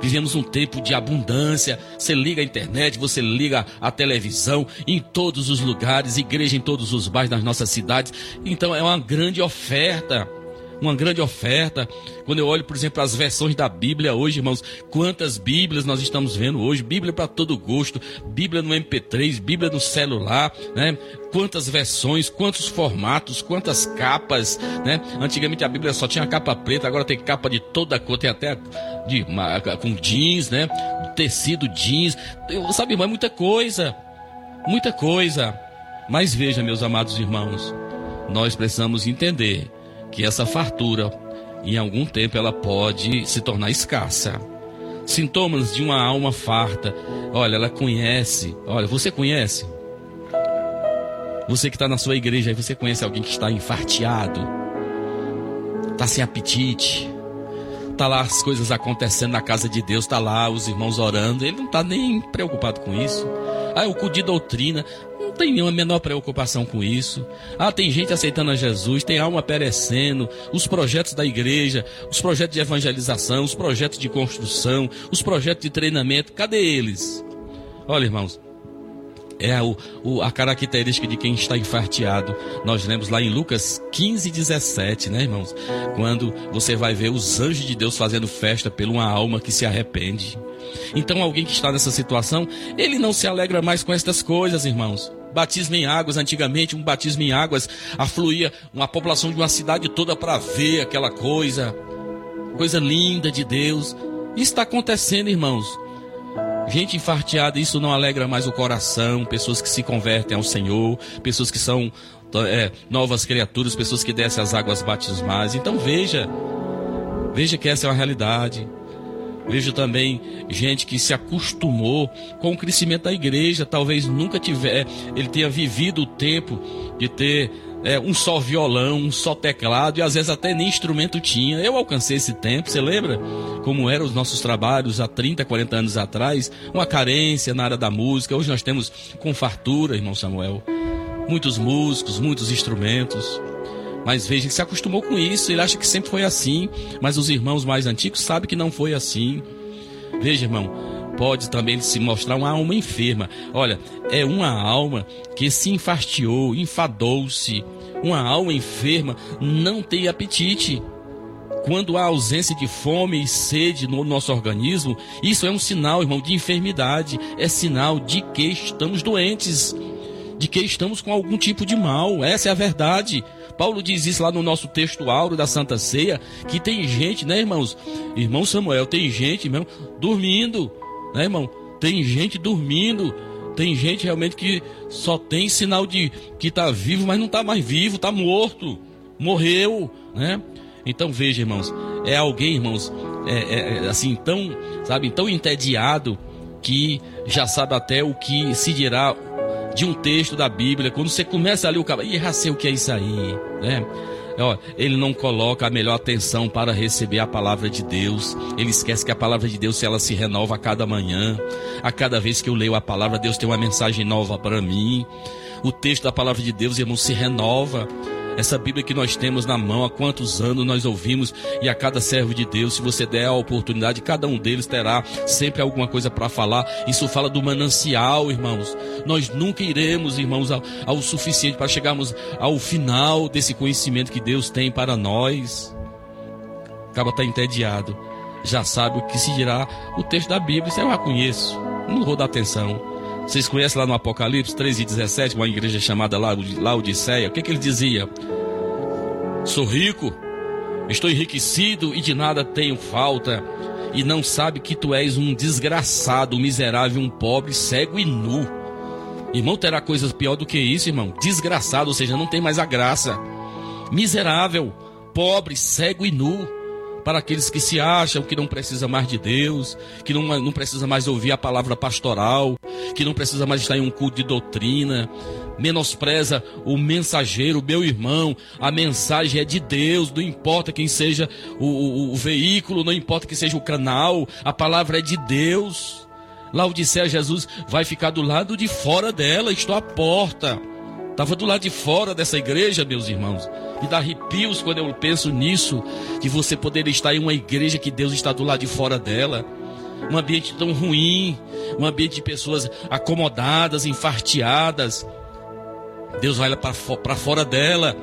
Vivemos um tempo de abundância. Você liga a internet, você liga a televisão, em todos os lugares, igreja em todos os bairros das nossas cidades. Então é uma grande oferta uma grande oferta. Quando eu olho, por exemplo, as versões da Bíblia hoje, irmãos, quantas Bíblias nós estamos vendo hoje? Bíblia para todo gosto, Bíblia no MP3, Bíblia no celular, né? Quantas versões, quantos formatos, quantas capas, né? Antigamente a Bíblia só tinha capa preta, agora tem capa de toda cor, tem até de com jeans, né? Tecido jeans, sabe, irmão, é muita coisa, muita coisa. Mas veja, meus amados irmãos, nós precisamos entender que essa fartura, em algum tempo, ela pode se tornar escassa. Sintomas de uma alma farta. Olha, ela conhece. Olha, você conhece? Você que está na sua igreja aí, você conhece alguém que está infarteado? Está sem apetite? tá lá as coisas acontecendo na casa de Deus, tá lá os irmãos orando, ele não tá nem preocupado com isso. Ah, o cu de doutrina, tem nenhuma menor preocupação com isso. Ah, tem gente aceitando a Jesus, tem alma perecendo, os projetos da igreja, os projetos de evangelização, os projetos de construção, os projetos de treinamento, cadê eles? Olha, irmãos, é o, o, a característica de quem está enfarteado. Nós lemos lá em Lucas 15, 17, né, irmãos? Quando você vai ver os anjos de Deus fazendo festa por uma alma que se arrepende. Então, alguém que está nessa situação, ele não se alegra mais com estas coisas, irmãos. Batismo em águas, antigamente um batismo em águas afluía uma população de uma cidade toda para ver aquela coisa, coisa linda de Deus. Isso está acontecendo, irmãos. Gente enfarteada, isso não alegra mais o coração. Pessoas que se convertem ao Senhor, pessoas que são é, novas criaturas, pessoas que descem as águas batismais. Então veja, veja que essa é uma realidade. Vejo também gente que se acostumou com o crescimento da igreja, talvez nunca tiver, ele tenha vivido o tempo de ter é, um só violão, um só teclado e às vezes até nem instrumento tinha. Eu alcancei esse tempo, você lembra como eram os nossos trabalhos há 30, 40 anos atrás? Uma carência na área da música. Hoje nós temos com fartura, irmão Samuel, muitos músicos, muitos instrumentos. Mas veja que se acostumou com isso, ele acha que sempre foi assim, mas os irmãos mais antigos sabem que não foi assim. Veja, irmão, pode também se mostrar uma alma enferma. Olha, é uma alma que se enfastiou, enfadou-se. Uma alma enferma não tem apetite. Quando há ausência de fome e sede no nosso organismo, isso é um sinal, irmão, de enfermidade. É sinal de que estamos doentes, de que estamos com algum tipo de mal. Essa é a verdade. Paulo diz isso lá no nosso texto áureo da Santa Ceia, que tem gente, né, irmãos? Irmão Samuel, tem gente, irmão, dormindo, né, irmão? Tem gente dormindo. Tem gente realmente que só tem sinal de que está vivo, mas não está mais vivo, está morto, morreu, né? Então veja, irmãos, é alguém, irmãos, é, é, assim tão, sabe, tão entediado que já sabe até o que se dirá de um texto da Bíblia. Quando você começa a ler o cara, e já sei o que é isso aí, né? Ó, ele não coloca a melhor atenção para receber a palavra de Deus. Ele esquece que a palavra de Deus ela se renova a cada manhã. A cada vez que eu leio a palavra, Deus tem uma mensagem nova para mim. O texto da palavra de Deus, irmão, se renova. Essa Bíblia que nós temos na mão, há quantos anos nós ouvimos, e a cada servo de Deus, se você der a oportunidade, cada um deles terá sempre alguma coisa para falar. Isso fala do manancial, irmãos. Nós nunca iremos, irmãos, ao, ao suficiente para chegarmos ao final desse conhecimento que Deus tem para nós. Acaba estar entediado. Já sabe o que se dirá o texto da Bíblia. Isso eu já conheço. Não vou dar atenção. Vocês conhecem lá no Apocalipse 3 e 17, uma igreja chamada Laodiceia? O que, que ele dizia? Sou rico, estou enriquecido e de nada tenho falta. E não sabe que tu és um desgraçado, um miserável, um pobre, cego e nu. Irmão, terá coisas pior do que isso, irmão. Desgraçado, ou seja, não tem mais a graça. Miserável, pobre, cego e nu para aqueles que se acham que não precisa mais de Deus, que não, não precisa mais ouvir a palavra pastoral, que não precisa mais estar em um culto de doutrina, menospreza o mensageiro, meu irmão, a mensagem é de Deus, não importa quem seja o, o, o veículo, não importa que seja o canal, a palavra é de Deus. Laodicea, Jesus vai ficar do lado de fora dela, estou à porta. Estava do lado de fora dessa igreja, meus irmãos. Me dá arrepios quando eu penso nisso. Que você poderia estar em uma igreja que Deus está do lado de fora dela. Um ambiente tão ruim. Um ambiente de pessoas acomodadas, enfarteadas. Deus vai lá para fora dela.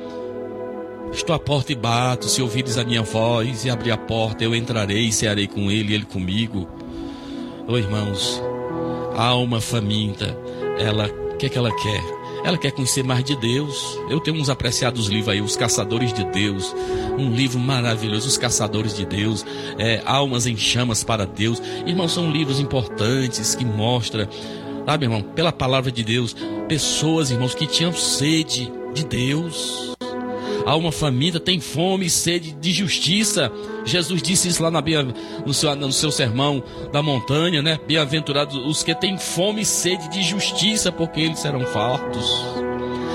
Estou à porta e bato. Se ouvires a minha voz e abrir a porta, eu entrarei e cearei com ele e ele comigo. Oh, irmãos, a alma faminta, ela, o que é que ela quer? Ela quer conhecer mais de Deus. Eu tenho uns apreciados livros aí, Os Caçadores de Deus. Um livro maravilhoso, Os Caçadores de Deus. É, Almas em Chamas para Deus. Irmãos, são livros importantes que mostram, sabe, irmão, pela palavra de Deus, pessoas, irmãos, que tinham sede de Deus alma faminta tem fome e sede de justiça. Jesus disse isso lá na, no, seu, no seu sermão da montanha, né? Bem-aventurados os que têm fome e sede de justiça, porque eles serão fartos.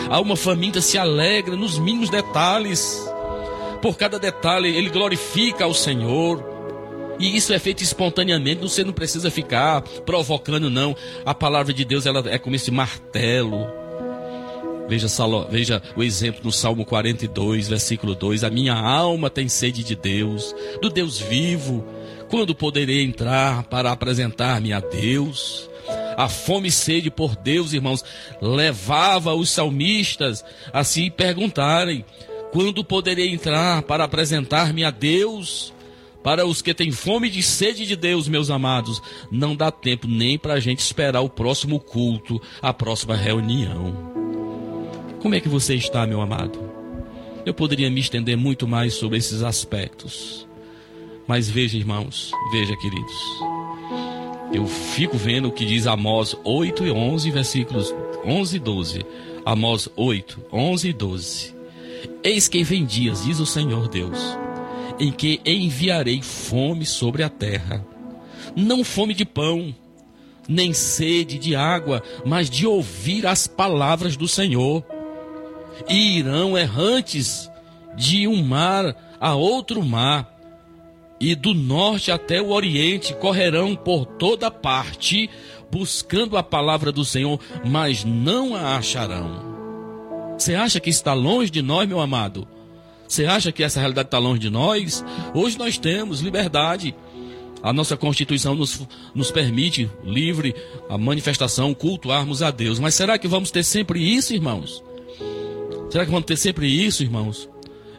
A alma faminta se alegra nos mínimos detalhes. Por cada detalhe, ele glorifica ao Senhor. E isso é feito espontaneamente, você não precisa ficar provocando, não. A palavra de Deus ela é como esse martelo. Veja, veja o exemplo no Salmo 42, versículo 2: A minha alma tem sede de Deus, do Deus vivo. Quando poderei entrar para apresentar-me a Deus? A fome e sede por Deus, irmãos, levava os salmistas a se perguntarem: quando poderei entrar para apresentar-me a Deus? Para os que têm fome de sede de Deus, meus amados, não dá tempo nem para a gente esperar o próximo culto, a próxima reunião. Como é que você está, meu amado? Eu poderia me estender muito mais sobre esses aspectos. Mas veja, irmãos, veja, queridos. Eu fico vendo o que diz Amós 8 e 11, versículos 11 e 12. Amós 8, 11 e 12. Eis que vem dias, diz o Senhor Deus em que enviarei fome sobre a terra. Não fome de pão, nem sede de água, mas de ouvir as palavras do Senhor. E irão errantes de um mar a outro mar, e do norte até o oriente correrão por toda parte, buscando a palavra do Senhor, mas não a acharão. Você acha que está longe de nós, meu amado? Você acha que essa realidade está longe de nós? Hoje nós temos liberdade. A nossa Constituição nos, nos permite livre a manifestação, cultuarmos a Deus. Mas será que vamos ter sempre isso, irmãos? Será que vamos ter sempre isso, irmãos?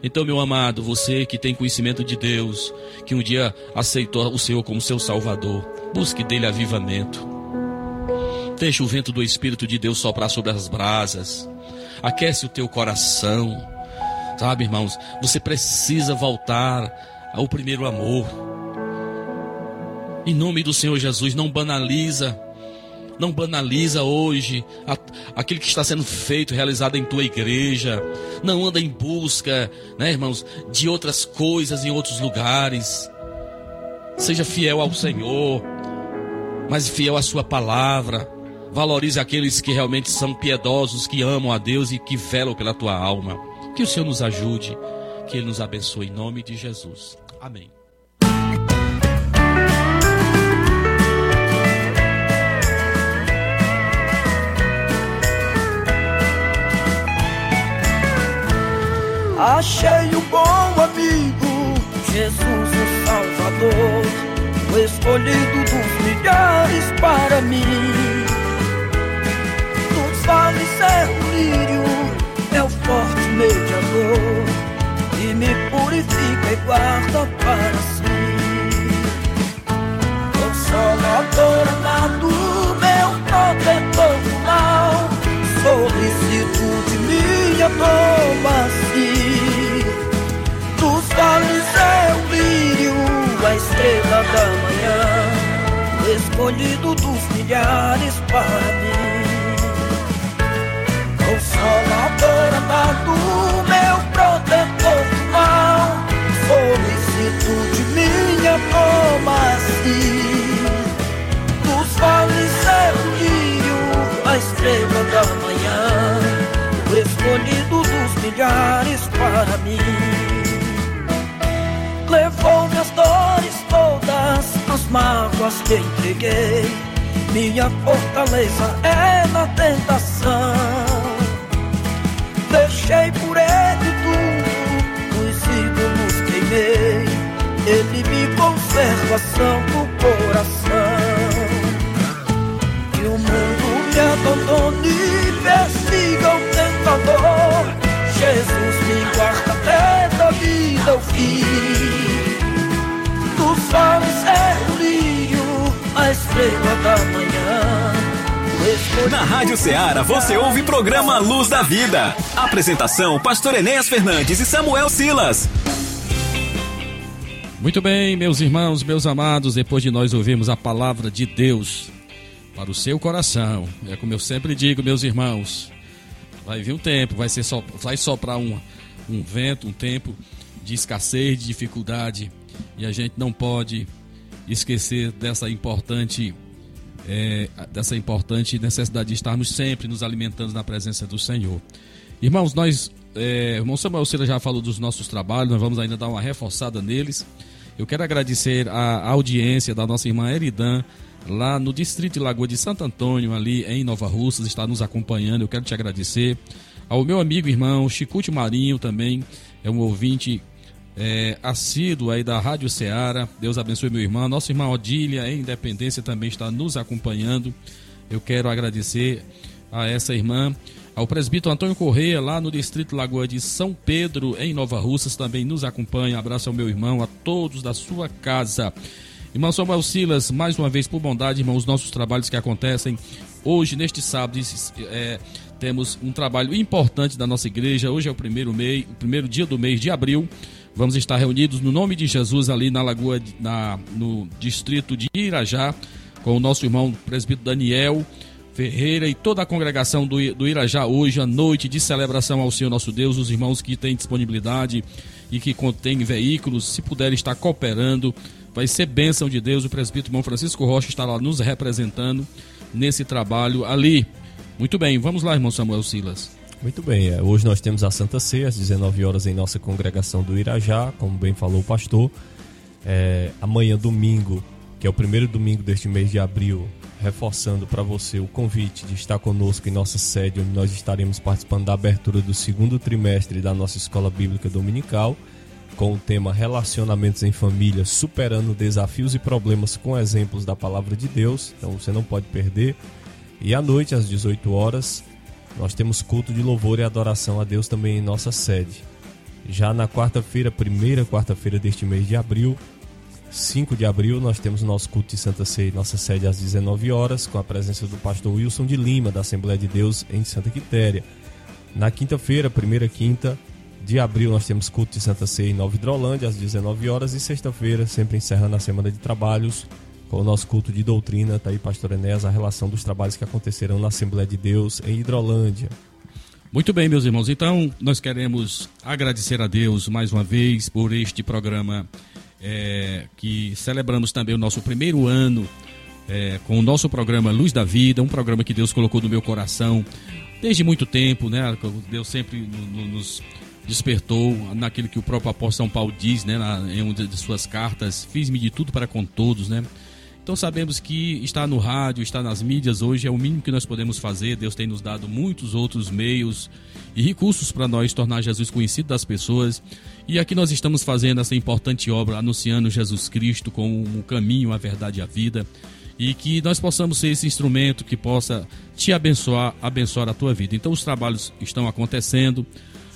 Então, meu amado, você que tem conhecimento de Deus, que um dia aceitou o Senhor como seu Salvador, busque dele avivamento. Deixe o vento do Espírito de Deus soprar sobre as brasas. Aquece o teu coração. Sabe, irmãos, você precisa voltar ao primeiro amor. Em nome do Senhor Jesus, não banaliza. Não banaliza hoje aquilo que está sendo feito, realizado em tua igreja. Não anda em busca, né, irmãos, de outras coisas em outros lugares. Seja fiel ao Senhor, mas fiel à sua palavra. Valorize aqueles que realmente são piedosos, que amam a Deus e que velam pela tua alma. Que o Senhor nos ajude, que Ele nos abençoe em nome de Jesus. Amém. Achei um bom amigo, Jesus o Salvador, o escolhido dos milhares para mim. Nos vales é o lírio é o forte mediador que me purifica e guarda para si. Consolador amado, meu protetor mal, solicitude minha toma-se. Dos vales é o lírio, a estrela da manhã, escolhido dos milhares para mim. Consolador amado, meu protetor mal, solicitude minha toma-se. Dos vales é o lírio, a estrela da manhã, o escolhido dos milhares para mim. Levou minhas dores todas, as mágoas que entreguei. Minha fortaleza é na tentação. Deixei por ele tudo, os ídolos queimei. Ele me conserva santo coração. Que o mundo me abandone e persiga o tentador. Jesus me guarda até da vida ao fim. Dos vales é o lírio, a estrela da manhã. Na Rádio Ceará você ouve o programa Luz da Vida. Apresentação: Pastor Enéas Fernandes e Samuel Silas. Muito bem, meus irmãos, meus amados, depois de nós ouvirmos a palavra de Deus para o seu coração, é como eu sempre digo, meus irmãos, vai vir um tempo, vai, ser só, vai soprar um, um vento, um tempo de escassez, de dificuldade, e a gente não pode esquecer dessa importante é, dessa importante necessidade de estarmos sempre nos alimentando na presença do Senhor. Irmãos, nós, é, irmão Samuel Cira já falou dos nossos trabalhos, nós vamos ainda dar uma reforçada neles. Eu quero agradecer a audiência da nossa irmã Eridan, lá no distrito de Lagoa de Santo Antônio, ali em Nova Russas, está nos acompanhando. Eu quero te agradecer. Ao meu amigo irmão Chicute Marinho também, é um ouvinte é, assíduo aí da Rádio Ceará. Deus abençoe meu irmão. Nossa irmã Odília, em Independência, também está nos acompanhando. Eu quero agradecer a essa irmã. Ao presbítero Antônio Correia, lá no Distrito Lagoa de São Pedro, em Nova Russas, também nos acompanha. Abraço ao meu irmão, a todos da sua casa. Irmão Samuel Silas, mais uma vez, por bondade, irmão, os nossos trabalhos que acontecem hoje, neste sábado, é, temos um trabalho importante da nossa igreja. Hoje é o primeiro mês, o primeiro dia do mês de abril. Vamos estar reunidos no nome de Jesus ali na Lagoa, na, no distrito de Irajá, com o nosso irmão presbítero Daniel Ferreira e toda a congregação do, do Irajá hoje, à noite de celebração ao Senhor nosso Deus, os irmãos que têm disponibilidade e que contêm veículos, se puderem estar cooperando, vai ser bênção de Deus. O presbítero irmão Francisco Rocha está lá nos representando nesse trabalho ali. Muito bem, vamos lá, irmão Samuel Silas. Muito bem, é, hoje nós temos a Santa Ceia às 19 horas em nossa congregação do Irajá, como bem falou o pastor. É, amanhã, domingo, que é o primeiro domingo deste mês de abril, reforçando para você o convite de estar conosco em nossa sede, onde nós estaremos participando da abertura do segundo trimestre da nossa Escola Bíblica Dominical, com o tema Relacionamentos em Família, superando desafios e problemas com exemplos da Palavra de Deus. Então você não pode perder. E à noite, às 18 horas, nós temos culto de louvor e adoração a Deus também em nossa sede. Já na quarta-feira, primeira quarta-feira deste mês de abril, 5 de abril, nós temos o nosso culto de Santa Ceia, nossa sede às 19 horas, com a presença do pastor Wilson de Lima, da Assembleia de Deus em Santa Quitéria. Na quinta-feira, primeira quinta de abril, nós temos culto de Santa Ceia em Nova Hidrolândia, às 19 horas, e sexta-feira, sempre encerrando a semana de trabalhos, com o nosso culto de doutrina, tá aí, pastor Enéas, a relação dos trabalhos que acontecerão na Assembleia de Deus em Hidrolândia. Muito bem, meus irmãos. Então, nós queremos agradecer a Deus mais uma vez por este programa é, que celebramos também o nosso primeiro ano é, com o nosso programa Luz da Vida, um programa que Deus colocou no meu coração desde muito tempo, né? Deus sempre nos despertou naquilo que o próprio apóstolo São Paulo diz, né, em uma de suas cartas, fiz-me de tudo para com todos, né? Então sabemos que estar no rádio, estar nas mídias hoje é o mínimo que nós podemos fazer. Deus tem nos dado muitos outros meios e recursos para nós tornar Jesus conhecido das pessoas. E aqui nós estamos fazendo essa importante obra, anunciando Jesus Cristo como o caminho, a verdade e a vida. E que nós possamos ser esse instrumento que possa te abençoar, abençoar a tua vida. Então os trabalhos estão acontecendo.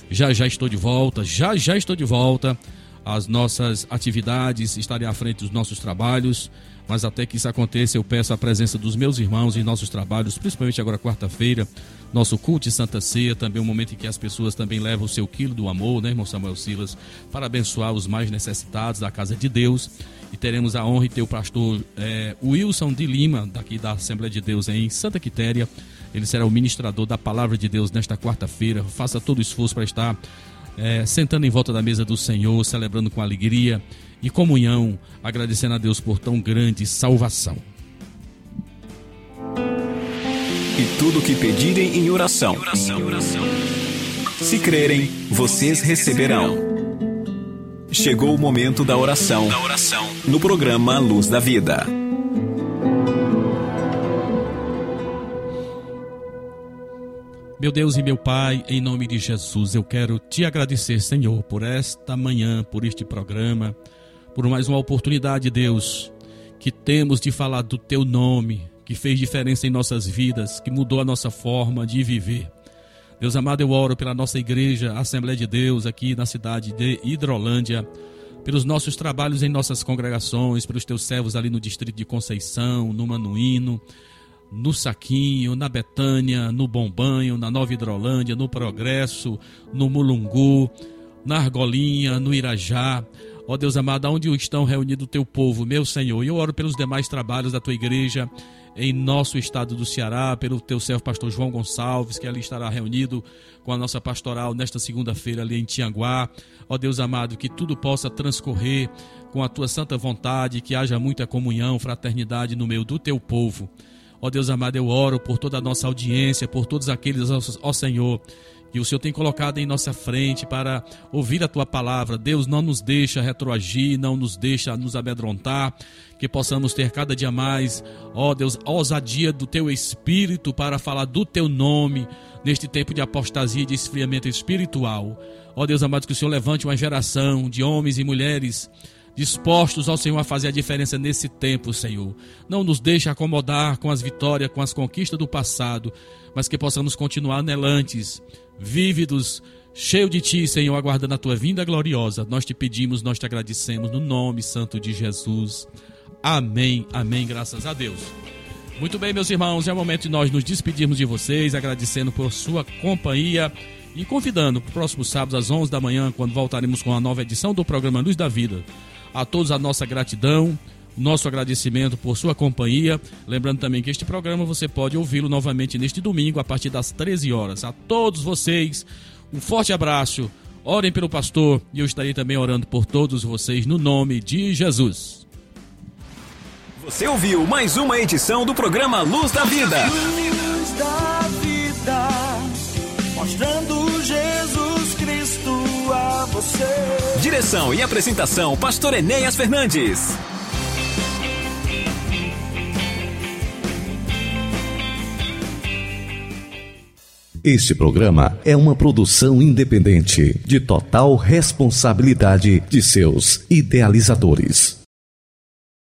Já já estou de volta, já já estou de volta. As nossas atividades estarem à frente dos nossos trabalhos mas até que isso aconteça, eu peço a presença dos meus irmãos em nossos trabalhos, principalmente agora quarta-feira, nosso culto de Santa Ceia, também um momento em que as pessoas também levam o seu quilo do amor, né, irmão Samuel Silas, para abençoar os mais necessitados da casa de Deus. E teremos a honra de ter o pastor é, Wilson de Lima, daqui da Assembleia de Deus em Santa Quitéria. Ele será o ministrador da palavra de Deus nesta quarta-feira. Faça todo o esforço para estar é, sentando em volta da mesa do Senhor, celebrando com alegria e comunhão, agradecendo a Deus por tão grande salvação. E tudo que pedirem em oração. Se crerem, vocês receberão. Chegou o momento da oração. No programa Luz da Vida. Meu Deus e meu Pai, em nome de Jesus, eu quero te agradecer, Senhor, por esta manhã, por este programa por mais uma oportunidade, Deus, que temos de falar do teu nome, que fez diferença em nossas vidas, que mudou a nossa forma de viver. Deus amado, eu oro pela nossa igreja, Assembleia de Deus, aqui na cidade de Hidrolândia, pelos nossos trabalhos em nossas congregações, pelos teus servos ali no distrito de Conceição, no Manuíno, no Saquinho, na Betânia, no Bombanho, na Nova Hidrolândia, no Progresso, no Mulungu, na Argolinha, no Irajá. Ó Deus amado, onde estão reunidos o teu povo, meu Senhor. E eu oro pelos demais trabalhos da tua igreja em nosso estado do Ceará, pelo teu servo pastor João Gonçalves, que ali estará reunido com a nossa pastoral nesta segunda-feira ali em Tianguá. Ó Deus amado, que tudo possa transcorrer com a tua santa vontade, que haja muita comunhão, fraternidade no meio do teu povo. Ó Deus amado, eu oro por toda a nossa audiência, por todos aqueles, ó Senhor, que o Senhor tem colocado em nossa frente para ouvir a tua palavra. Deus não nos deixa retroagir, não nos deixa nos amedrontar, que possamos ter cada dia mais, ó Deus, ousadia do teu espírito para falar do teu nome neste tempo de apostasia e de esfriamento espiritual. Ó Deus amado, que o Senhor levante uma geração de homens e mulheres dispostos ao Senhor a fazer a diferença nesse tempo, Senhor. Não nos deixe acomodar com as vitórias, com as conquistas do passado, mas que possamos continuar anelantes, vívidos, cheio de Ti, Senhor, aguardando a Tua vinda gloriosa. Nós te pedimos, nós te agradecemos no nome santo de Jesus. Amém, amém, graças a Deus. Muito bem, meus irmãos, é o momento de nós nos despedirmos de vocês, agradecendo por sua companhia e convidando para o próximo sábado às 11 da manhã, quando voltaremos com a nova edição do programa Luz da Vida. A todos a nossa gratidão, nosso agradecimento por sua companhia. Lembrando também que este programa você pode ouvi-lo novamente neste domingo a partir das 13 horas. A todos vocês, um forte abraço. Orem pelo pastor e eu estarei também orando por todos vocês no nome de Jesus. Você ouviu mais uma edição do programa Luz da Vida. Luz da vida, mostrando você. Direção e apresentação, Pastor Enéas Fernandes. Este programa é uma produção independente, de total responsabilidade de seus idealizadores.